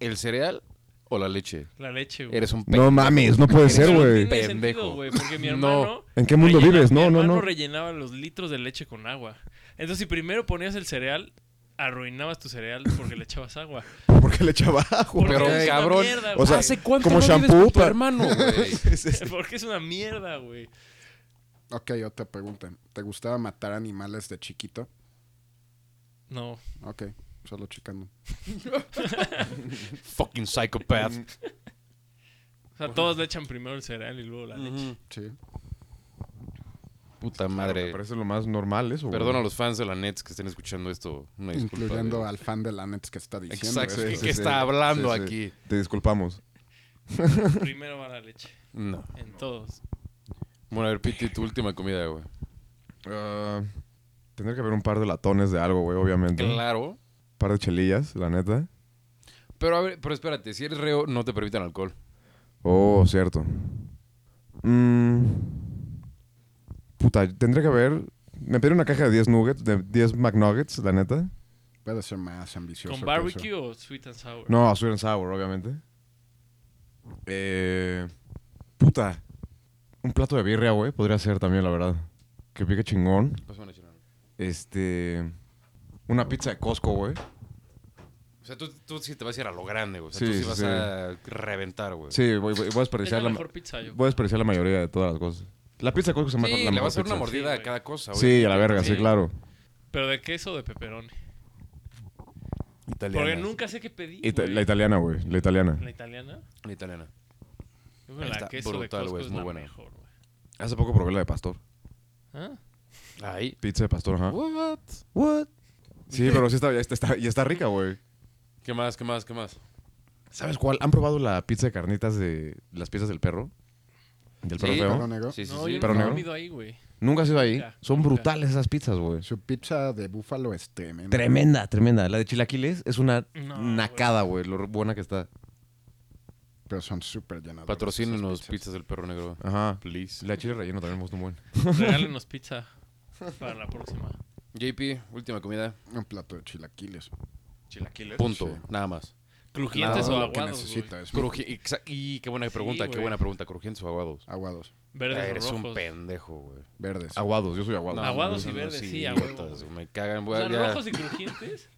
¿El cereal o la leche? La leche, güey. Eres un No pendejo. mames, no puede ser, no güey. Pendejo. güey, porque mi No. hermano... ¿En qué mundo rellena- vives? mi No, no, hermano no. rellenaba los litros de leche con agua. Entonces, si primero ponías el cereal, arruinabas tu cereal porque le echabas agua. ¿Por qué le echaba? Porque Pero, es una cabrón, mierda, o sea, güey. ¿Hace cuánto como no vives shampoo con tu hermano, güey? Porque es una mierda, güey. Ok, otra pregunta. ¿Te gustaba matar animales de chiquito? No. Ok, solo checando. Fucking psychopath. O sea, todos le echan primero el cereal y luego la leche. Sí. Puta Me madre. parece lo más normal eso, güey. Perdona a los fans de la Nets que estén escuchando esto. Una disculpa. Incluyendo güey. al fan de la Nets que está diciendo. Exacto. eso. ¿Qué- qué está hablando aquí? Te disculpamos. Primero va la leche. No. En todos. Bueno, a ver, Piti, tu última comida, güey. Ah, tendría que haber un par de latones de algo, güey, obviamente. Claro. Un par de chelillas, la neta. Pero a ver, pero espérate, si eres reo, no te permiten alcohol. Oh, cierto. Mm, puta, tendría que haber... Me pedí una caja de 10 nuggets, de 10 McNuggets, la neta. Puede ser más ambicioso. ¿Con barbecue o sweet and sour? No, sweet and sour, obviamente. Eh, puta. Un plato de birria, güey, podría ser también, la verdad. Que pique chingón. Este... Una pizza de Costco, güey. O sea, tú, tú sí te vas a ir a lo grande, güey. O sea, Sí, tú sí sí, vas sí. a reventar, güey. Sí, voy, voy- voy a Es la desperdiciar la, mejor pizza, yo. voy a desperdiciar la mayoría de todas las cosas. La pizza de Costco se llama Sí, la le mejor vas a dar una pizza. mordida Sí, a güey. cada cosa, Sí, a la verga, sí, claro. ¿Pero de queso o de pepperoni? Italiana. Porque nunca sé qué pedí, Ita- güey. la italiana, güey. La italiana. ¿La italiana? La italiana. Yo creo que la queso brutal, de Costco es muy la buena. mejor, güey. Hace poco probé la de pastor. ¿Ah? Ahí. Pizza de pastor, ajá. What? What? Sí, pero sí está, ya está, está- y está rica, güey. ¿Qué más? ¿Qué más? ¿Qué más? ¿Sabes cuál? ¿Han probado la pizza de carnitas de las piezas del perro? ¿Del perro Sí, feo? ¿Perro negro? Sí, sí, No, sí. yo nunca he negro. comido ahí, güey. Nunca has ido ahí. Nunca, Son nunca. brutales esas pizzas, güey. Su pizza de búfalo es tremenda. Tremenda, tremenda. La de chilaquiles es una No, nacada, güey. Lo buena que está. Pero son súper. Patrocínenos pizzas del perro negro. Ajá. Please. La chile relleno también me gusta un buen. Regálenos pizza para la próxima. JP, última comida. Un plato de chilaquiles. Chilaquiles. Punto. Sí. Nada más. ¿Crujientes Nada, o lo que aguados, necesita güey? es Cruji- y qué buena pregunta, qué güey. buena pregunta. ¿Crujientes o aguados? aguados, Verdes Ah, o eres un pendejo, güey. verdes. Aguados, yo soy aguado. No, Aguados no, y no, verdes, sí, sí, a idiotas, huevo, güey. Me cagan. O sea, ya- rojos y crujientes.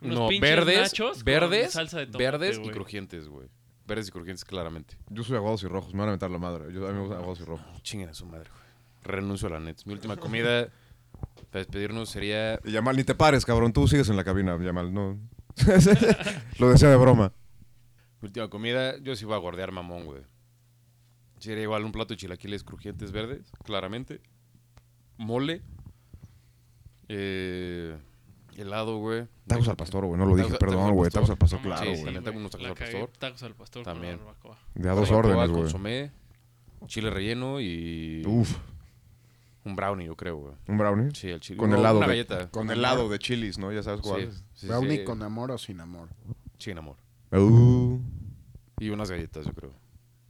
Unos No, verdes, nachos con verdes, salsa de tomate, verdes y güey. crujientes, güey. Verdes y crujientes, claramente. Yo soy aguados y rojos. Me van a meter la madre. Yo, a mí me gustan aguados y rojos. Chinguen a su madre, güey. Renuncio a la net. Mi última comida para despedirnos sería Yamal, ni te pares, cabrón. Tú sigues en la cabina, Yamal. No. Lo decía de broma. Mi última comida, yo sí voy a guardear mamón, güey. Sería igual un plato de chilaquiles crujientes verdes, claramente. Mole. Eh, helado, güey. Tacos al pastor, güey. No lo dije, Tacos- perdón, güey. Tacos al pastor, claro, güey. también tengo unos tacos al pastor. Tacos al pastor También. De a dos órdenes, güey. consomé, chile relleno y Uf. un brownie, yo creo, güey. ¿Un brownie? Sí, el chile. Con no, helado una de- galleta. Con helado de chilis, ¿no? Ya sabes cuál Sí, es. sí, Brownie sí. con amor o sin amor. Sin amor. Uh, Y unas galletas, yo creo.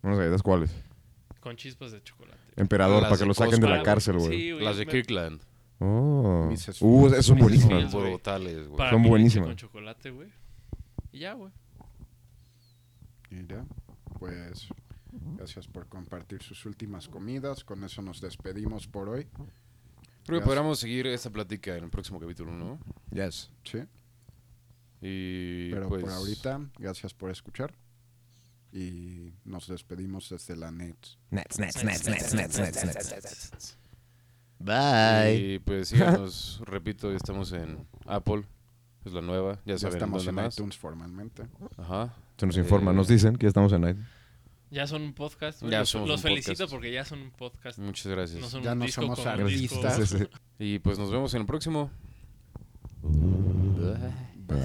unas galletas cuáles. Con chispas de chocolate. Emperador, para que lo saquen de la cárcel, güey. Sí, güey. Las de Kirkland. Oh. Mises Uh, Fields. esas son Mises buenísimas. Fields. güey. Brutales, güey. para son mi leche buenísimas. Con chocolate, güey. Y ya, güey. Y ya, pues gracias por compartir sus últimas comidas. Con eso nos despedimos por hoy. Creo que podríamos seguir esta plática en el próximo capítulo, ¿no? Yes. Sí, Y pero pues, por ahorita, gracias por escuchar. Y nos despedimos desde la Nets. Nets, nets, nets, nets, nets, nets, nets. Bye. Y pues síganos, repito, estamos en Apple, es la nueva, ya, ya estamos en iTunes formalmente. Ajá. Se nos informa, nos dicen que ya estamos en iTunes. Ya son un podcast. Ya los, los felicito porque ya son un podcast. Muchas gracias. Ya no disco somos artistas. Y pues nos vemos en el próximo. Bye. Bye.